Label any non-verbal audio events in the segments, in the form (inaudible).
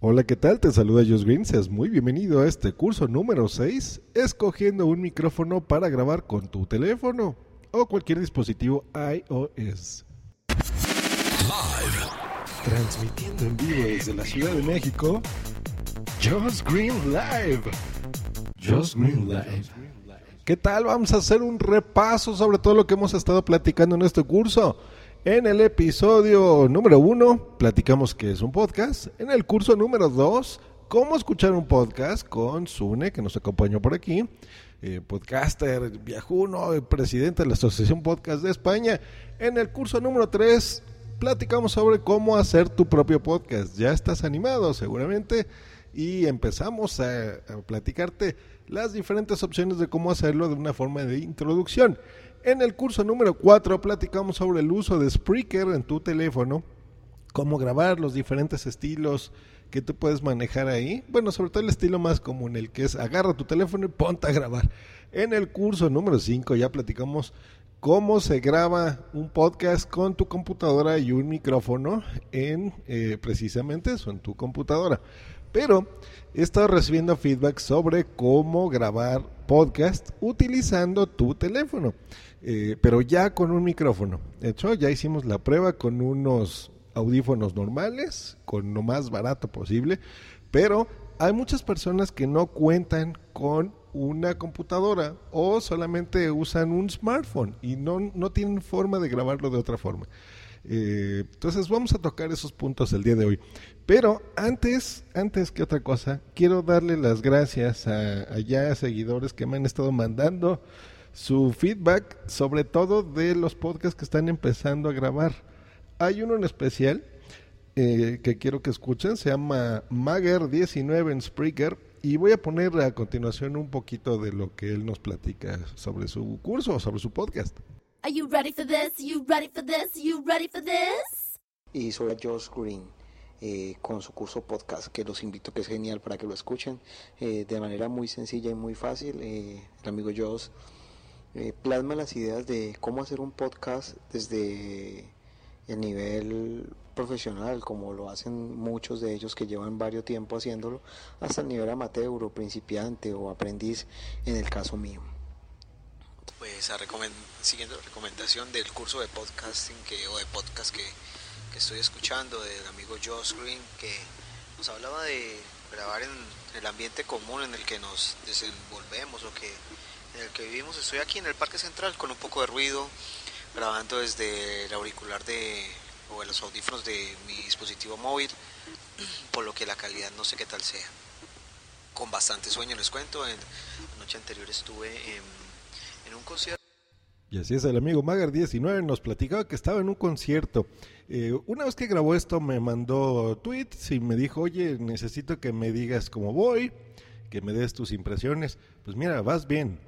Hola, ¿qué tal? Te saluda Josh Green. Seas muy bienvenido a este curso número 6, escogiendo un micrófono para grabar con tu teléfono o cualquier dispositivo iOS. Live. Transmitiendo en vivo desde la Ciudad de México, Josh Green Live. Josh Green Live. ¿Qué tal? Vamos a hacer un repaso sobre todo lo que hemos estado platicando en este curso. En el episodio número uno, platicamos que es un podcast. En el curso número dos, cómo escuchar un podcast con Sune, que nos acompañó por aquí. Eh, podcaster, viajuno, presidente de la Asociación Podcast de España. En el curso número tres, platicamos sobre cómo hacer tu propio podcast. Ya estás animado seguramente y empezamos a, a platicarte las diferentes opciones de cómo hacerlo de una forma de introducción. En el curso número 4 platicamos sobre el uso de Spreaker en tu teléfono, cómo grabar los diferentes estilos que tú puedes manejar ahí. Bueno, sobre todo el estilo más común, el que es agarra tu teléfono y ponte a grabar. En el curso número 5 ya platicamos cómo se graba un podcast con tu computadora y un micrófono en eh, precisamente eso, en tu computadora. Pero he estado recibiendo feedback sobre cómo grabar podcast utilizando tu teléfono, eh, pero ya con un micrófono. De hecho, ya hicimos la prueba con unos audífonos normales, con lo más barato posible, pero hay muchas personas que no cuentan con una computadora o solamente usan un smartphone y no, no tienen forma de grabarlo de otra forma. Eh, entonces vamos a tocar esos puntos el día de hoy. Pero antes, antes que otra cosa, quiero darle las gracias a, ya seguidores que me han estado mandando su feedback, sobre todo de los podcasts que están empezando a grabar. Hay uno en especial eh, que quiero que escuchen, se llama Mager19 en Spreaker y voy a poner a continuación un poquito de lo que él nos platica sobre su curso, sobre su podcast. Are you ready for this? You ready for this? You ready for this? Y soy Josh Green. Eh, con su curso podcast que los invito que es genial para que lo escuchen eh, de manera muy sencilla y muy fácil eh, el amigo Josh plasma las ideas de cómo hacer un podcast desde el nivel profesional como lo hacen muchos de ellos que llevan varios tiempo haciéndolo hasta el nivel amateur o principiante o aprendiz en el caso mío. Pues a siguiendo la recomendación del curso de podcasting que, o de podcast que, que estoy escuchando del amigo Josh Green que nos hablaba de grabar en el ambiente común en el que nos desenvolvemos o que en el que vivimos. Estoy aquí en el Parque Central con un poco de ruido, grabando desde el auricular de o los audífonos de mi dispositivo móvil, (clears throat) por lo que la calidad no sé qué tal sea. Con bastante sueño les cuento, en la noche anterior estuve en en un concierto. Y así es, el amigo Magar19 nos platicaba que estaba en un concierto. Eh, una vez que grabó esto me mandó tweets y me dijo, oye, necesito que me digas cómo voy, que me des tus impresiones. Pues mira, vas bien.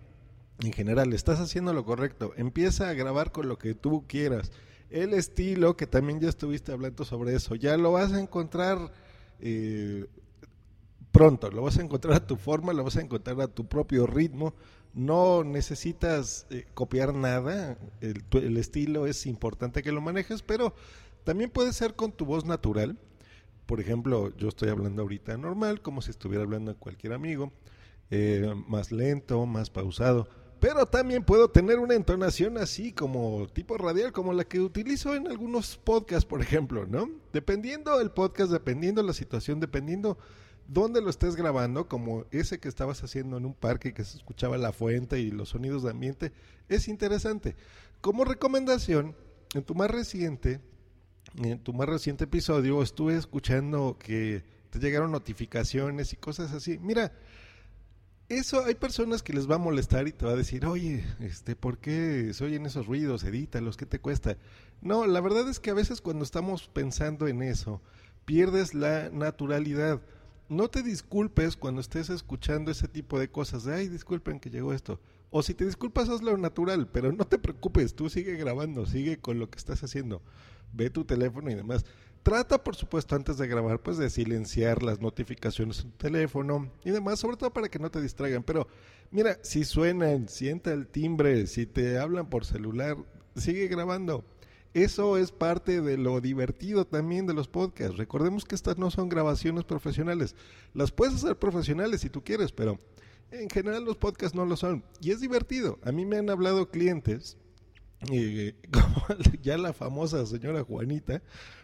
En general, estás haciendo lo correcto. Empieza a grabar con lo que tú quieras. El estilo, que también ya estuviste hablando sobre eso, ya lo vas a encontrar eh, pronto, lo vas a encontrar a tu forma, lo vas a encontrar a tu propio ritmo no necesitas eh, copiar nada, el, estilo es importante que lo manejes, pero también puede ser con tu voz natural. Por ejemplo, yo estoy hablando ahorita normal, como si estuviera hablando a cualquier amigo, eh, más lento, más pausado. Pero también puedo tener una entonación así como tipo radial, como la que utilizo en algunos podcasts, por ejemplo, ¿no? Dependiendo del podcast, dependiendo la situación, dependiendo dónde lo estés grabando, como ese que estabas haciendo en un parque que se escuchaba la fuente y los sonidos de ambiente, es interesante. Como recomendación, en tu más reciente, en tu más reciente episodio, estuve escuchando que te llegaron notificaciones y cosas así. Mira, eso hay personas que les va a molestar y te va a decir, oye, este, ¿por qué se oyen esos ruidos? Edítalos, ¿qué te cuesta? No, la verdad es que a veces cuando estamos pensando en eso, pierdes la naturalidad no te disculpes cuando estés escuchando ese tipo de cosas de, ay, disculpen que llegó esto. O si te disculpas, hazlo natural, pero no te preocupes, tú sigue grabando, sigue con lo que estás haciendo. Ve tu teléfono y demás. Trata, por supuesto, antes de grabar, pues de silenciar las notificaciones en tu teléfono y demás, sobre todo para que no te distraigan. Pero mira, si suenan, sienta el timbre, si te hablan por celular, sigue grabando. Eso es parte de lo divertido también de los podcasts. Recordemos que estas no son grabaciones profesionales. Las puedes hacer profesionales si tú quieres, pero en general los podcasts no lo son. Y es divertido. A mí me han hablado clientes, eh, (laughs) como ya la famosa señora Juanita,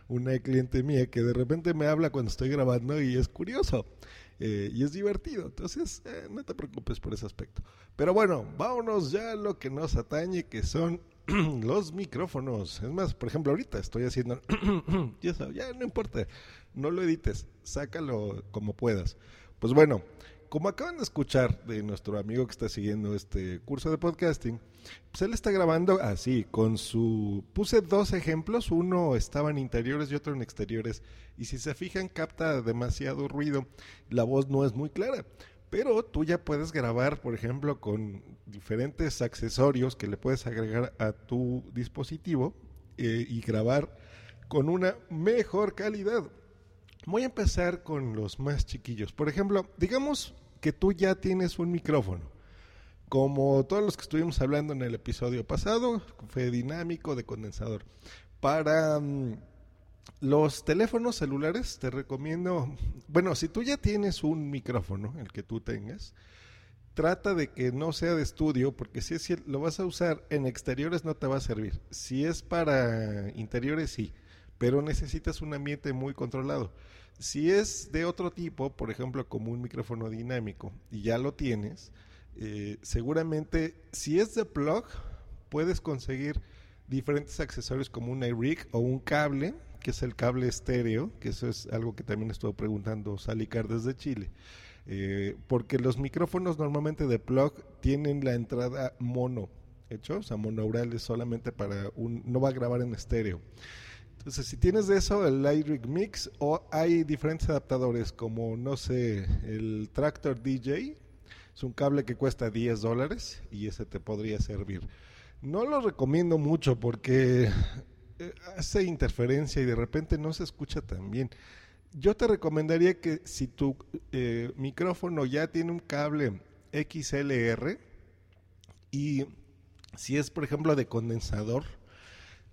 una cliente mía, que de repente me habla cuando estoy grabando y es curioso. Eh, y es divertido. Entonces, eh, no te preocupes por ese aspecto. Pero bueno, vámonos ya a lo que nos atañe, que son (clears throat) los micrófonos. Es más, por ejemplo, ahorita estoy haciendo... (clears throat) ya, no importa, no lo edites, sácalo como puedas. Pues bueno, como acaban de escuchar de nuestro amigo que está siguiendo este curso de podcasting, pues él está grabando así, con su... Puse dos ejemplos, uno estaba en interiores y otro en exteriores, y si se fijan capta demasiado ruido, la voz no es muy clara. Pero tú ya puedes grabar, por ejemplo, con diferentes accesorios que le puedes agregar a tu dispositivo eh, y grabar con una mejor calidad. Voy a empezar con los más chiquillos. Por ejemplo, digamos que tú ya tienes un micrófono. Como todos los que estuvimos hablando en el episodio pasado, fue dinámico de condensador. Para mm, los teléfonos celulares te recomiendo, bueno, si tú ya tienes un micrófono, el que tú tengas, trata de que no sea de estudio, porque si es, lo vas a usar en exteriores no te va a servir. Si es para interiores sí, pero necesitas un ambiente muy controlado. Si es de otro tipo, por ejemplo, como un micrófono dinámico, y ya lo tienes, eh, seguramente si es de plug, puedes conseguir diferentes accesorios como un iRig o un cable que es el cable estéreo, que eso es algo que también estuvo preguntando Salicar desde Chile. Eh, porque los micrófonos normalmente de plug tienen la entrada mono, hecho, o sea, monaural es solamente para un, no va a grabar en estéreo. Entonces, si tienes de eso, el iRig Mix, o hay diferentes adaptadores, como, no sé, el Tractor DJ, es un cable que cuesta 10 dólares y ese te podría servir. No lo recomiendo mucho porque eh, hace interferencia y de repente no se escucha tan bien. Yo te recomendaría que si tu eh, micrófono ya tiene un cable XLR y si es por ejemplo de condensador,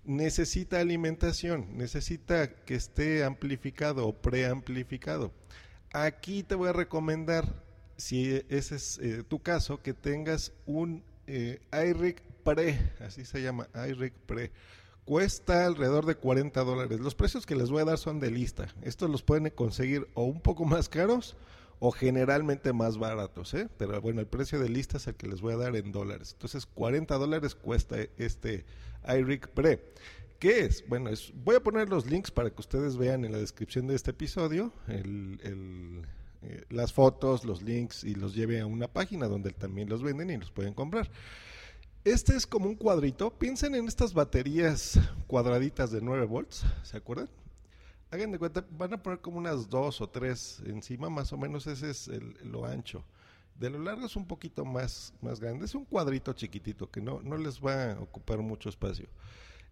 necesita alimentación, necesita que esté amplificado o preamplificado. Aquí te voy a recomendar, si ese es eh, tu caso, que tengas un iRig Pre, así se llama, iRig Pre Cuesta alrededor de 40 dólares. Los precios que les voy a dar son de lista. Estos los pueden conseguir o un poco más caros o generalmente más baratos, ¿eh? Pero bueno, el precio de lista es el que les voy a dar en dólares. Entonces, 40 dólares cuesta este iRig Pre. ¿Qué es? Bueno, es, voy a poner los links para que ustedes vean en la descripción de este episodio eh, las fotos, los links y los lleve a una página donde también los venden y los pueden comprar. Este es como un cuadrito. Piensen en estas baterías cuadraditas de 9 volts, ¿se acuerdan? Hagan de cuenta, van a poner como unas dos o tres encima, más o menos ese es lo ancho. De lo largo es un poquito más, más grande, es un cuadrito chiquitito que no, no les va a ocupar mucho espacio.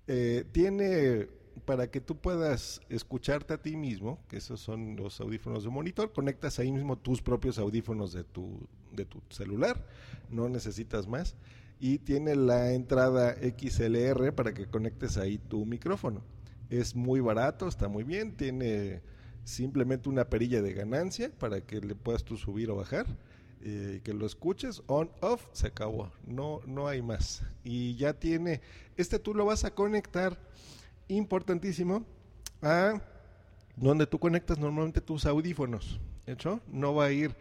Eh, tiene para que tú puedas escucharte a ti mismo, que esos son los audífonos de monitor, conectas ahí mismo tus propios audífonos de tu, de tu celular, no necesitas más y tiene la entrada XLR para que conectes ahí tu micrófono. Es muy barato, está muy bien, tiene simplemente una perilla de ganancia para que le puedas tú subir o bajar. Eh, que lo escuches, on, off, se acabó, no, no hay más. Y ya tiene, este tú lo vas a conectar, importantísimo, a donde tú conectas normalmente tus audífonos, ¿hecho? No va a ir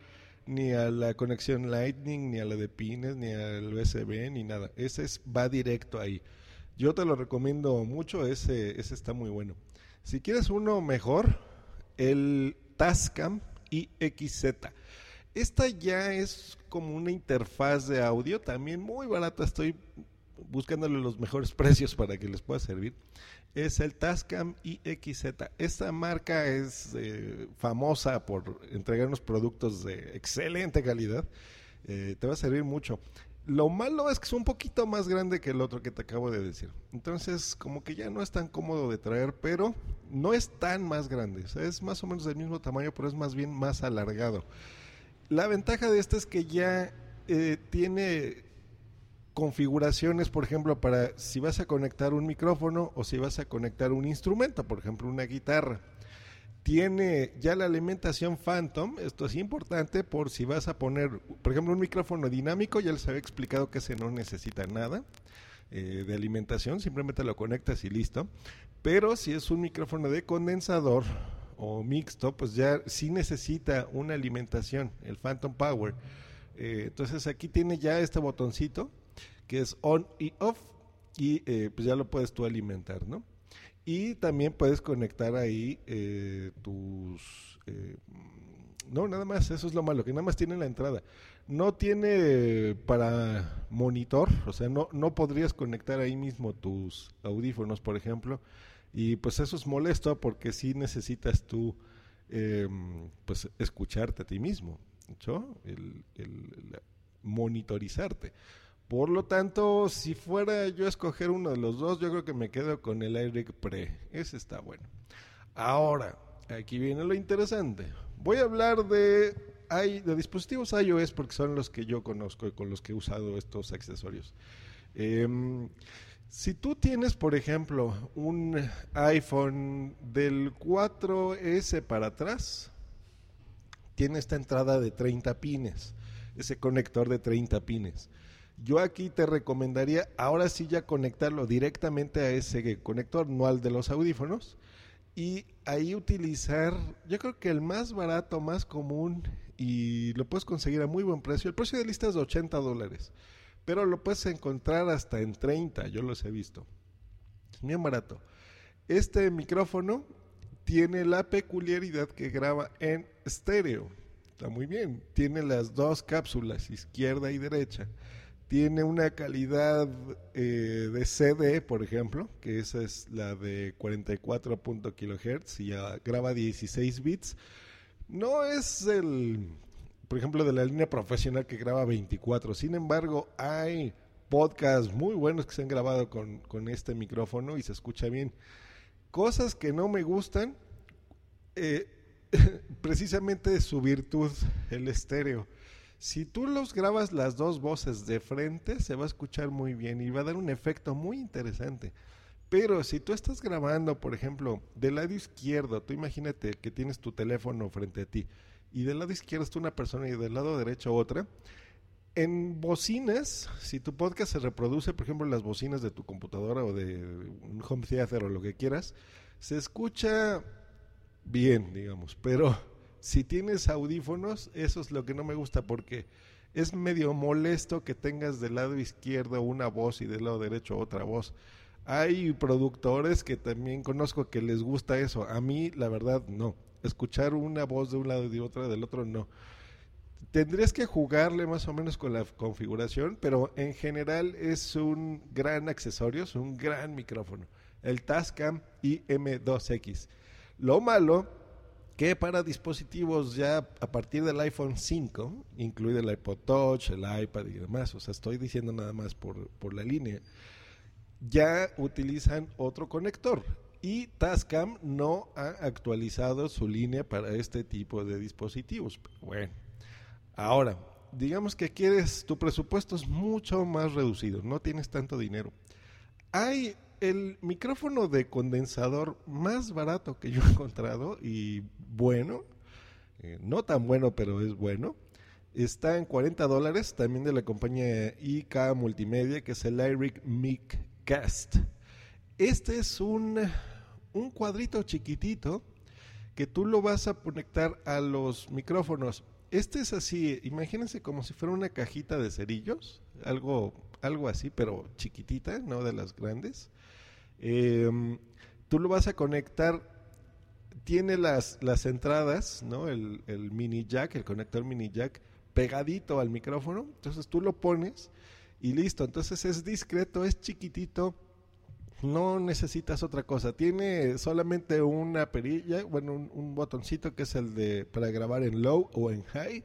ni a la conexión Lightning, ni a la de pines, ni al USB, ni nada. Ese es, va directo ahí. Yo te lo recomiendo mucho, ese, ese está muy bueno. Si quieres uno mejor, el Tascam IXZ. Esta ya es como una interfaz de audio, también muy barata, estoy buscándole los mejores (laughs) precios para que les pueda servir es el Tascam IXZ. Esta marca es eh, famosa por entregarnos productos de excelente calidad. Eh, te va a servir mucho. Lo malo es que es un poquito más grande que el otro que te acabo de decir. Entonces, como que ya no es tan cómodo de traer, pero no es tan más grande. es más o menos del mismo tamaño, pero es más bien más alargado. La ventaja de este es que ya eh, tiene configuraciones, por ejemplo, para si vas a conectar un micrófono o si vas a conectar un instrumento, por ejemplo, una guitarra. Tiene ya la alimentación Phantom, esto es importante por si vas a poner, por ejemplo, un micrófono dinámico, ya les había explicado que ese no necesita nada eh, de alimentación, simplemente lo conectas y listo. Pero si es un micrófono de condensador o mixto, pues ya sí necesita una alimentación, el Phantom Power. Eh, entonces aquí tiene ya este botoncito que es on y off y eh, pues ya lo puedes tú alimentar, ¿no? Y también puedes conectar ahí eh, tus... Eh, no, nada más, eso es lo malo, que nada más tiene la entrada. No tiene para monitor, o sea, no, no podrías conectar ahí mismo tus audífonos, por ejemplo. Y pues eso es molesto porque sí necesitas tú em, pues escucharte a ti mismo, ¿no? el, el monitorizarte. Por lo tanto, si fuera yo a escoger uno de los dos, yo creo que me quedo con el iRig Pre. Ese está bueno. Ahora, aquí viene lo interesante. Voy a hablar de, de dispositivos iOS porque son los que yo conozco y con los que he usado estos accesorios. Em, si tú tienes, por ejemplo, un iPhone del 4S para atrás, tiene esta entrada de 30 pines, ese conector de 30 pines. Yo aquí te recomendaría ahora sí ya conectarlo directamente a ese conector, no al de los audífonos. Y ahí utilizar, yo creo que el más barato, más común, y lo puedes conseguir a muy buen precio. El precio de lista es de 80 dólares, pero lo puedes encontrar hasta en 30, yo los he visto. Es bien barato. Este micrófono tiene la peculiaridad que graba en estéreo. Está muy bien. Tiene las dos cápsulas, izquierda y derecha tiene una calidad eh, de CD, por ejemplo, que esa es la de 44 kHz y graba 16 bits. No es el, por ejemplo, de la línea profesional que graba 24. Sin embargo, hay podcasts muy buenos que se han grabado con, con este micrófono y se escucha bien. Cosas que no me gustan, eh, (laughs) precisamente su virtud, el estéreo si tú los grabas las dos voces de frente, se va a escuchar muy bien y va a dar un efecto muy interesante. Pero si tú estás grabando, por ejemplo, del lado izquierdo, tú imagínate que tienes tu teléfono frente a ti y del lado izquierdo está una persona y del lado derecho otra. En bocinas, si tu podcast se reproduce, por ejemplo, en las bocinas de tu computadora o de un home theater o lo que quieras, se escucha bien, digamos, pero si tienes audífonos, eso es lo que no me gusta porque es medio molesto que tengas del lado izquierdo una voz y del lado derecho otra voz. Hay productores que también conozco que les gusta eso. A mí, la verdad, no. Escuchar una voz de un lado y de otra del otro, no. Tendrías que jugarle más o menos con la configuración, pero en general es un gran accesorio, es un gran micrófono. El Tascam IM2X. Lo malo que para dispositivos ya a partir del iPhone 5, incluido el iPod Touch, el iPad y demás, o sea, estoy diciendo nada más por, por la línea, ya utilizan otro conector. Y Tascam no ha actualizado su línea para este tipo de dispositivos. Bueno, ahora, digamos que quieres, tu presupuesto es mucho más reducido, no tienes tanto dinero. Hay el micrófono de condensador más barato que yo he encontrado y bueno, eh, no tan bueno, pero es bueno, está en 40 dólares, también de la compañía IK Multimedia, que es el Lyric Mic Cast. Este es un, un cuadrito chiquitito que tú lo vas a conectar a los micrófonos. Este es así, imagínense como si fuera una cajita de cerillos, algo, algo así, pero chiquitita, no de las grandes. Em, tú lo vas a conectar, tiene las, las entradas, ¿no? El, el mini jack, el conector mini jack, pegadito al micrófono. Entonces tú lo pones y listo. Entonces es discreto, es chiquitito. No necesitas otra cosa. Tiene solamente una perilla, bueno, un, un, botoncito que es el de para grabar en low o en high.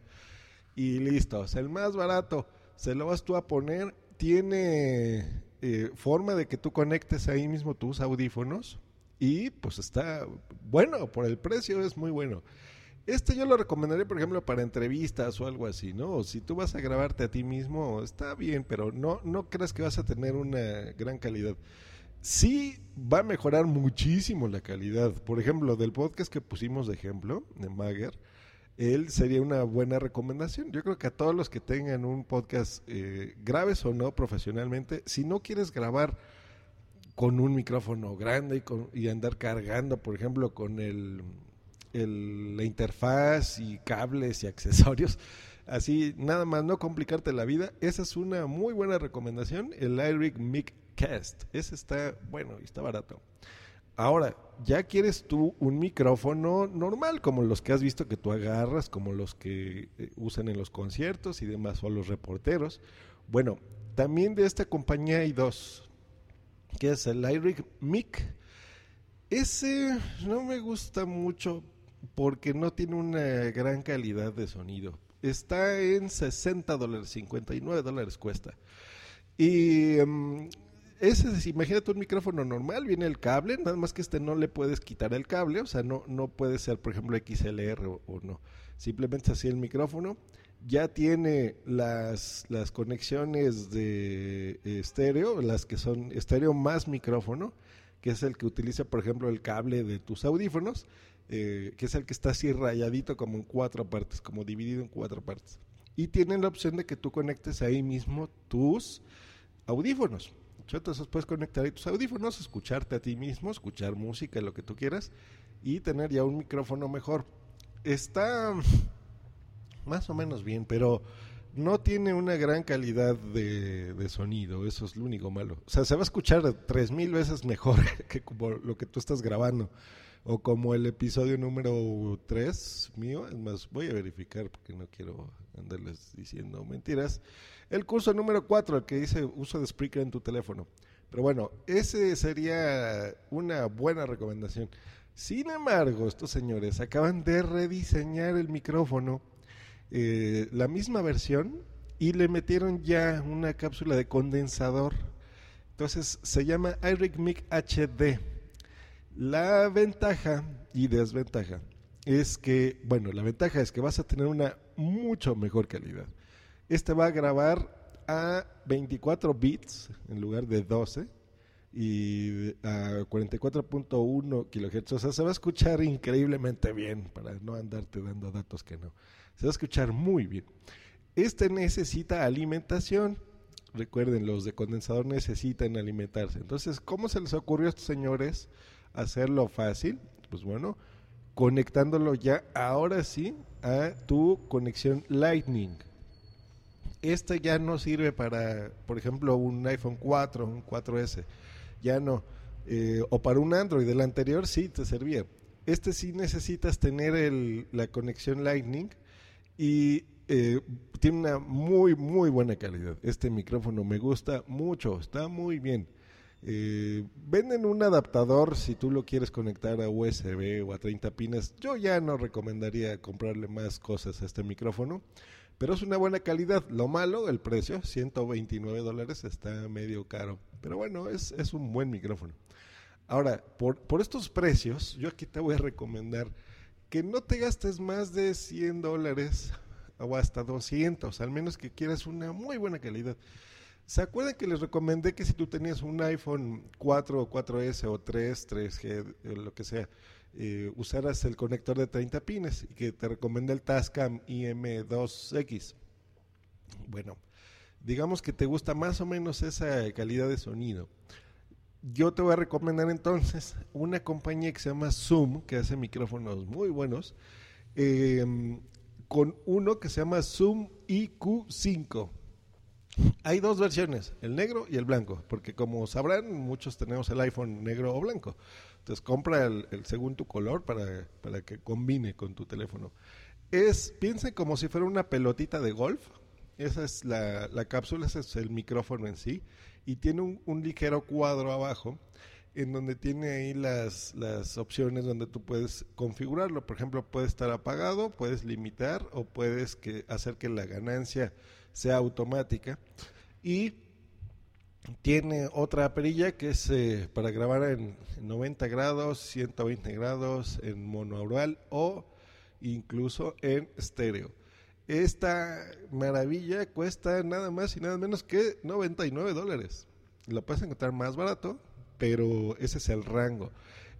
Y listo. Es el más barato. Se lo vas tú a poner. Tiene eh, forma de que tú conectes ahí mismo tus audífonos y pues está bueno, por el precio es muy bueno. Este yo lo recomendaría, por ejemplo, para entrevistas o algo así, ¿no? Si tú vas a grabarte a ti mismo, está bien, pero no, no creas que vas a tener una gran calidad. Sí va a mejorar muchísimo la calidad. Por ejemplo, del podcast que pusimos de ejemplo, de Mager, él sería una buena recomendación. Yo creo que a todos los que tengan un podcast, eh, graves o no profesionalmente, si no quieres grabar con un micrófono grande y, con, y andar cargando, por ejemplo, con el, el, la interfaz y cables y (laughs) accesorios, así nada más no complicarte la vida, esa es una muy buena recomendación, el Lyric Mic Cast. Ese está bueno y está barato. Ahora, ya quieres tú un micrófono normal, como los que has visto que tú agarras, como los que eh, usan en los conciertos y demás, o los reporteros. Bueno, también de esta compañía hay dos, que es el Lyric Mic. Ese no me gusta mucho porque no tiene una gran calidad de sonido. Está en 60 dólares, 59 dólares cuesta. Y um, ese, imagínate un micrófono normal, viene el cable, nada más que este no le puedes quitar el cable, o sea, no, no puede ser, por ejemplo, XLR o, o no. Simplemente así el micrófono. Ya tiene las, las conexiones de estéreo, las que son estéreo más micrófono, que es el que utiliza, por ejemplo, el cable de tus audífonos, eh, que es el que está así rayadito como en cuatro partes, como dividido en cuatro partes. Y tienen la opción de que tú conectes ahí mismo tus audífonos. Entonces puedes conectar ahí tus audífonos, escucharte a ti mismo, escuchar música, lo que tú quieras, y tener ya un micrófono mejor. Está más o menos bien, pero no tiene una gran calidad de, de, sonido, eso es lo único malo. O sea, se va a escuchar tres mil veces mejor (laughs) que como lo que tú estás grabando. O como el episodio número 3 mío, es más, voy a verificar porque no quiero andarles diciendo mentiras. El curso número 4, el que dice uso de Spreaker en tu teléfono. Pero bueno, ese sería una buena recomendación. Sin embargo, estos señores acaban de rediseñar el micrófono, eh, la misma versión, y le metieron ya una cápsula de condensador. Entonces se llama iRig Mic HD. La ventaja y desventaja es que, bueno, la ventaja es que vas a tener una mucho mejor calidad. Este va a grabar a 24 bits en lugar de 12 y a 44.1 kilohertz. O sea, se va a escuchar increíblemente bien para no andarte dando datos que no. Se va a escuchar muy bien. Este necesita alimentación. Recuerden, los de condensador necesitan alimentarse. Entonces, ¿cómo se les ocurrió a estos señores hacerlo fácil? Pues bueno, conectándolo ya ahora sí a tu conexión Lightning. Este ya no sirve para, por ejemplo, un iPhone 4, un 4S. Ya no. Eh, o para un Android. El anterior sí te servía. Este sí necesitas tener la conexión Lightning y eh, tiene una muy, muy buena calidad. Este micrófono me gusta mucho. Está muy bien. Eh, venden un adaptador si tú lo quieres conectar a USB o a 30 pines. Yo ya no recomendaría comprarle más cosas a este micrófono, pero es una buena calidad. Lo malo, el precio, 129 dólares, está medio caro. Pero bueno, es, es un buen micrófono. Ahora, por, por estos precios, yo aquí te voy a recomendar que no te gastes más de 100 dólares o hasta 200, al menos que quieras una muy buena calidad. ¿Se acuerdan que les recomendé que si tú tenías un iPhone 4 o 4S o 3, 3G, eh, lo que sea, eh, usaras el conector de 30 pines y que te recomendé el Tascam IM2X? Bueno, digamos que te gusta más o menos esa calidad de sonido. Yo te voy a recomendar entonces una compañía que se llama Zoom, que hace micrófonos muy buenos, eh, con uno que se llama Zoom IQ5 hay dos versiones, el negro y el blanco, porque como sabrán, muchos tenemos el iPhone negro o blanco. Entonces compra el, según tu color para, para, que combine con tu teléfono. Es, piensen como si fuera una pelotita de golf. Esa es la, la cápsula, ese es el micrófono en sí. Y tiene un, un ligero cuadro abajo en donde tiene ahí las, las opciones donde tú puedes configurarlo. Por ejemplo, puede estar apagado, puedes limitar o puedes que, hacer que la ganancia sea automática. Y tiene otra perilla que es eh, para grabar en 90 grados, 120 grados, en monoaural o incluso en estéreo. Esta maravilla cuesta nada más y nada menos que 99 dólares. Lo puedes encontrar más barato, pero ese es el rango.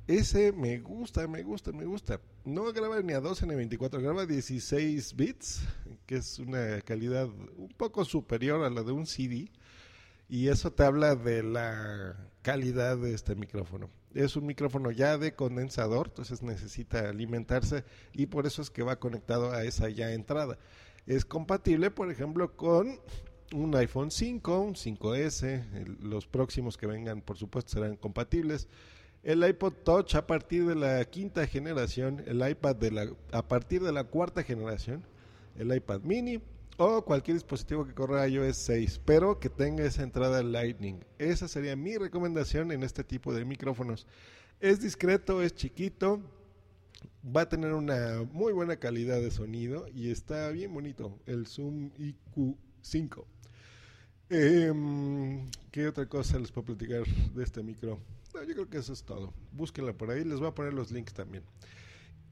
Ese me gusta, me gusta, me gusta. No graba ni a 12 ni a 24, graba a 16 bits, que es una calidad un poco superior a la de un CD. Y eso te habla de la calidad de este micrófono. Es un micrófono ya de condensador, entonces necesita alimentarse y por eso es que va conectado a esa ya entrada. Es compatible, por ejemplo, con un iPhone 5, un 5S, los próximos que vengan por supuesto serán compatibles el iPod Touch a partir de la quinta generación, el iPad de la, a partir de la cuarta generación, el iPad mini o cualquier dispositivo que corra iOS 6, pero que tenga esa entrada Lightning. Esa sería mi recomendación en este tipo de micrófonos. Es discreto, es chiquito, va a tener una muy buena calidad de sonido y está bien bonito, el Zoom IQ5. Em, ¿Qué otra cosa les puedo platicar de este micro? Yo creo que eso es todo. Búsquenla por ahí, les voy a poner los links también.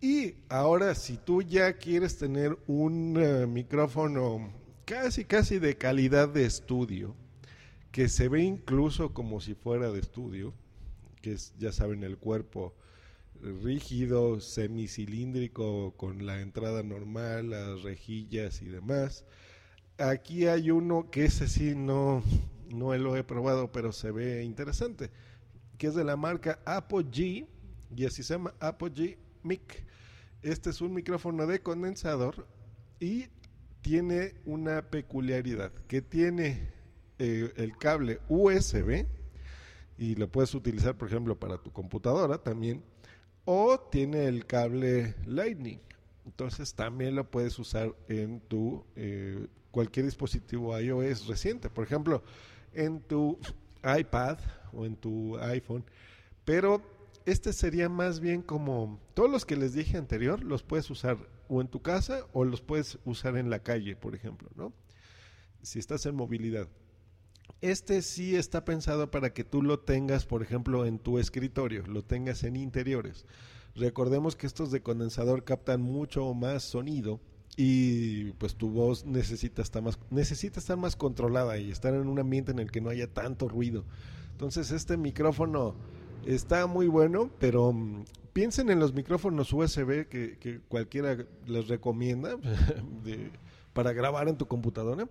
Y ahora, si tú ya quieres tener un eh, micrófono casi, casi de calidad de estudio, que se ve incluso como si fuera de estudio, que es, ya saben, el cuerpo rígido, semicilíndrico, con la entrada normal, las rejillas y demás. Aquí hay uno que ese sí no, no lo he probado, pero se ve interesante que es de la marca Apogee, y así se llama Apogee Mic. Este es un micrófono de condensador y tiene una peculiaridad, que tiene eh, el cable USB y lo puedes utilizar, por ejemplo, para tu computadora también, o tiene el cable Lightning. Entonces también lo puedes usar en tu eh, cualquier dispositivo iOS reciente. Por ejemplo, en tu iPad o en tu iPhone, pero este sería más bien como todos los que les dije anterior, los puedes usar o en tu casa o los puedes usar en la calle, por ejemplo, ¿no? Si estás en movilidad. Este sí está pensado para que tú lo tengas, por ejemplo, en tu escritorio, lo tengas en interiores. Recordemos que estos de condensador captan mucho más sonido y pues tu voz necesita estar más necesita estar más controlada y estar en un ambiente en el que no haya tanto ruido. Entonces este micrófono está muy bueno, pero mm, piensen en los micrófonos USB que, cualquiera les recomienda (laughs) para grabar en tu computadora.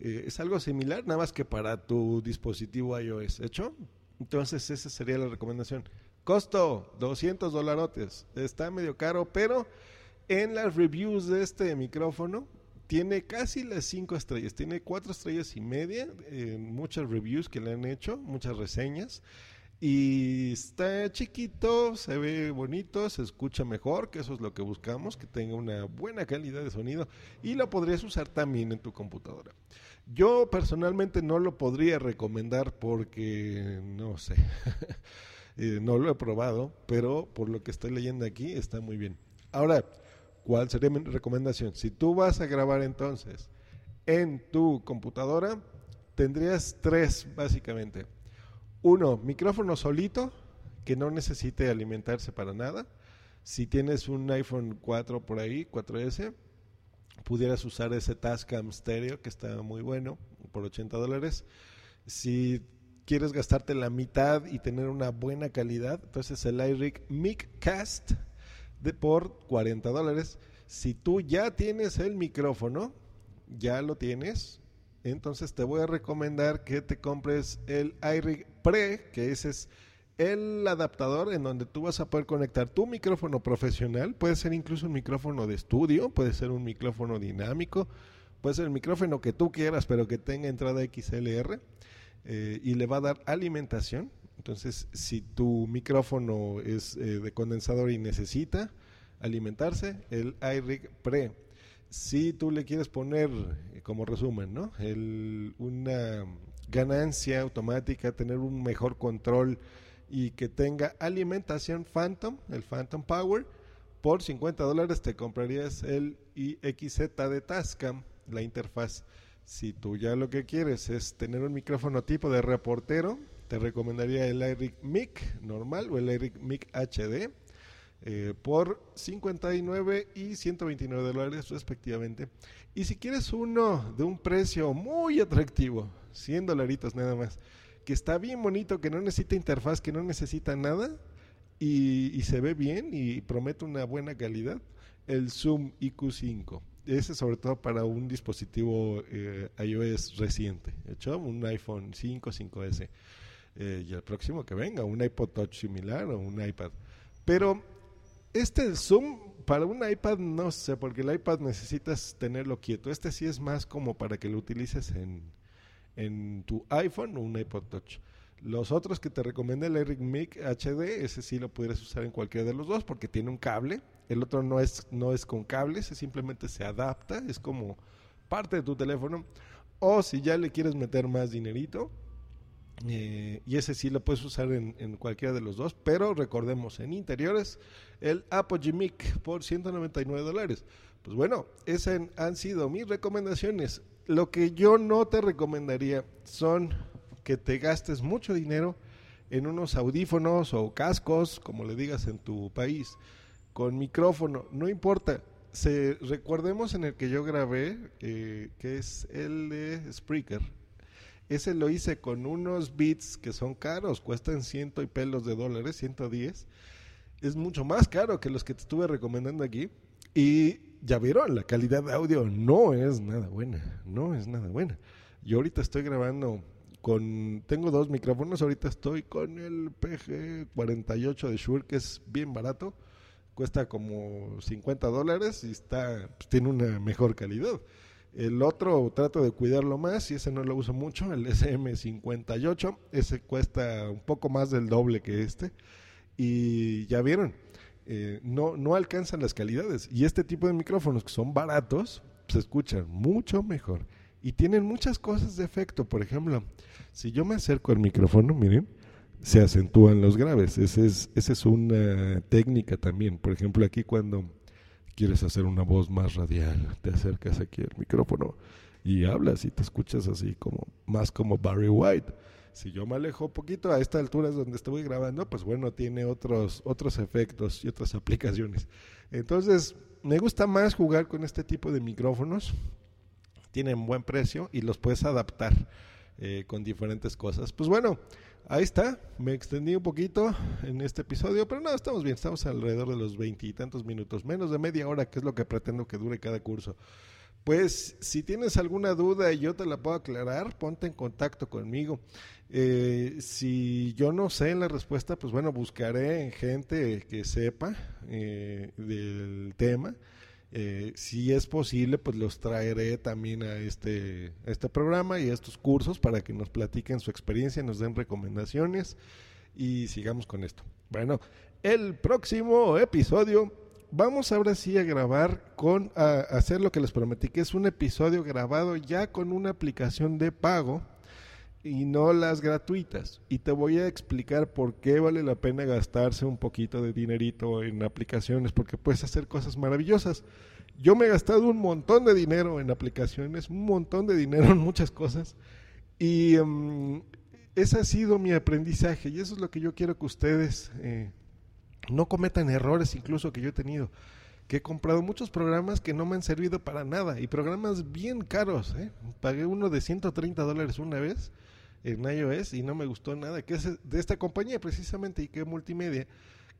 Eh, es algo similar, nada más que para tu dispositivo iOS. ¿Hecho? Entonces esa sería la recomendación. Costo, 200 dolarotes. Está medio caro, pero en las reviews de este micrófono tiene casi las 5 estrellas, tiene 4 estrellas y media en muchas reviews que le han hecho, muchas reseñas. Y está chiquito, se ve bonito, se escucha mejor, que eso es lo que buscamos, que tenga una buena calidad de sonido y lo podrías usar también en tu computadora. Yo personalmente no lo podría recomendar porque no sé, (laughs) eh, no lo he probado, pero por lo que estoy leyendo aquí está muy bien. Ahora, ¿Cuál sería mi recomendación? Si tú vas a grabar entonces en tu computadora, tendrías tres básicamente. Uno, micrófono solito, que no necesite alimentarse para nada. Si tienes un iPhone 4 por ahí, 4S, pudieras usar ese Tascam Stereo, que está muy bueno, por 80 dólares. Si quieres gastarte la mitad y tener una buena calidad, entonces el iRig Miccast de por 40 dólares. Si tú ya tienes el micrófono, ya lo tienes, entonces te voy a recomendar que te compres el iRig Pre, que ese es el adaptador en donde tú vas a poder conectar tu micrófono profesional, puede ser incluso un micrófono de estudio, puede ser un micrófono dinámico, puede ser el micrófono que tú quieras, pero que tenga entrada XLR eh, y le va a dar alimentación entonces, si tu micrófono es eh, de condensador y necesita alimentarse, el iRig Pre. Si tú le quieres poner, eh, como resumen, ¿no? una ganancia automática, tener un mejor control y que tenga alimentación Phantom, el Phantom Power, por 50 dólares te comprarías el IXZ de Tascam, la interfaz. Si tú ya lo que quieres es tener un micrófono tipo de reportero, te recomendaría el iRig Mic normal o el iRig Mic HD. eh, por 59 y 129 dólares respectivamente. Y si quieres uno de un precio muy atractivo, 100 dolaritos nada más, que está bien bonito, que no necesita interfaz, que no necesita nada y, se ve bien y promete una buena calidad, el Zoom IQ5. Ese sobre todo para un dispositivo eh, iOS reciente, ¿hecho? Un iPhone 5, 5S. Eh, y el próximo que venga, un iPod Touch similar o un iPad. Pero este Zoom para un iPad no sé, porque el iPad necesitas tenerlo quieto. Este sí es más como para que lo utilices en, en tu iPhone o un iPod Touch. Los otros que te recomienda el Eric Mic HD, ese sí lo pudieras usar en cualquiera de los dos porque tiene un cable. El otro no es, no es con cables, simplemente se adapta, es como parte de tu teléfono. O si ya le quieres meter más dinerito, eh, y ese sí lo puedes usar en, en, cualquiera de los dos, pero recordemos, en interiores, el Apogee Mic por 199 dólares. Pues bueno, esas han sido mis recomendaciones. Lo que yo no te recomendaría son que te gastes mucho dinero en unos audífonos o cascos, como le digas en tu país, con micrófono, no importa. Se, recordemos en el que yo grabé, eh, que es el de Spreaker, ese lo hice con unos beats que son caros, cuestan ciento y pelos de dólares, 110. Es mucho más caro que los que te estuve recomendando aquí. Y ya vieron, la calidad de audio no es nada buena, no es nada buena. Yo ahorita estoy grabando con, tengo dos micrófonos, ahorita estoy con el PG48 de Shure, que es bien barato, cuesta como 50 dólares y está, pues, tiene una mejor calidad. El otro trato de cuidarlo más y ese no lo uso mucho, el SM58. Ese cuesta un poco más del doble que este. Y ya vieron, eh, no, no alcanzan las calidades. Y este tipo de micrófonos que son baratos, se escuchan mucho mejor. Y tienen muchas cosas de efecto. Por ejemplo, si yo me acerco al micrófono, miren, se acentúan los graves. Esa es, esa es una técnica también. Por ejemplo, aquí cuando quieres hacer una voz más radial, te acercas aquí al micrófono y hablas y te escuchas así como más como Barry White. Si yo me alejo un poquito a esta altura es donde estoy grabando, pues bueno, tiene otros otros efectos y otras (laughs) aplicaciones. Entonces, me gusta más jugar con este tipo de micrófonos. Tienen buen precio y los puedes adaptar eh, con diferentes cosas. Pues bueno, Ahí está, me extendí un poquito en este episodio, pero no, estamos bien, estamos alrededor de los veintitantos minutos, menos de media hora, que es lo que pretendo que dure cada curso. Pues si tienes alguna duda y yo te la puedo aclarar, ponte en contacto conmigo. Eh, si yo no sé la respuesta, pues bueno, buscaré en gente que sepa eh, del tema eh, si es posible, pues los traeré también a este, este programa y a estos cursos para que nos platiquen su experiencia, nos den recomendaciones y sigamos con esto. Bueno, el próximo episodio vamos ahora sí a grabar con, a hacer lo que les prometí, que es un episodio grabado ya con una aplicación de pago y no las gratuitas. Y te voy a explicar por qué vale la pena gastarse un poquito de dinerito en aplicaciones, porque puedes hacer cosas maravillosas. Yo me he gastado un montón de dinero en aplicaciones, un montón de dinero (laughs) en muchas cosas. Y um, ese ha sido mi aprendizaje y eso es lo que yo quiero que ustedes eh, no cometan errores incluso que yo he tenido. Que he comprado muchos programas que no me han servido para nada y programas bien caros. ¿eh? Pagué uno de 130 dólares una vez en iOS y no me gustó nada, que es de esta compañía precisamente y que multimedia,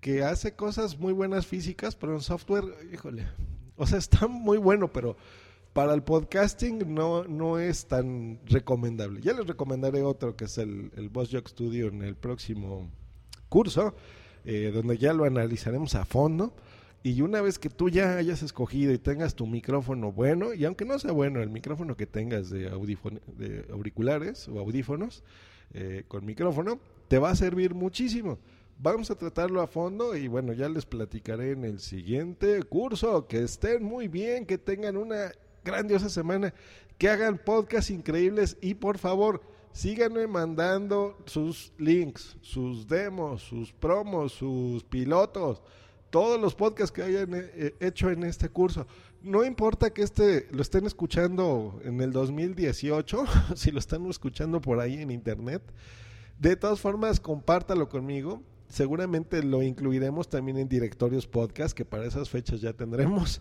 que hace cosas muy buenas físicas, pero en software, híjole, o sea, está muy bueno, pero para el podcasting no, no es tan recomendable. Ya les recomendaré otro que es el, Boss Jock Studio en el próximo curso, eh, donde ya lo analizaremos a fondo y una vez que tú ya hayas escogido y tengas tu micrófono bueno, y aunque no sea bueno el micrófono que tengas de, auriculares o audífonos eh, con micrófono, te va a servir muchísimo. Vamos a tratarlo a fondo y bueno, ya les platicaré en el siguiente curso. Que estén muy bien, que tengan una grandiosa semana, que hagan podcasts increíbles y por favor, síganme mandando sus links, sus demos, sus promos, sus pilotos todos los podcasts que hayan eh, hecho en este curso. No importa que este lo estén escuchando en el 2018, (laughs) si lo están escuchando por ahí en internet. De todas formas, compártalo conmigo seguramente lo incluiremos también en directorios podcast, que para esas fechas ya tendremos.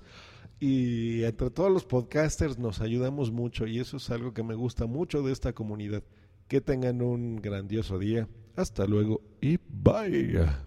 Y entre todos los podcasters nos ayudamos mucho y eso es algo que me gusta mucho de esta comunidad. Que tengan un grandioso día. Hasta luego y bye.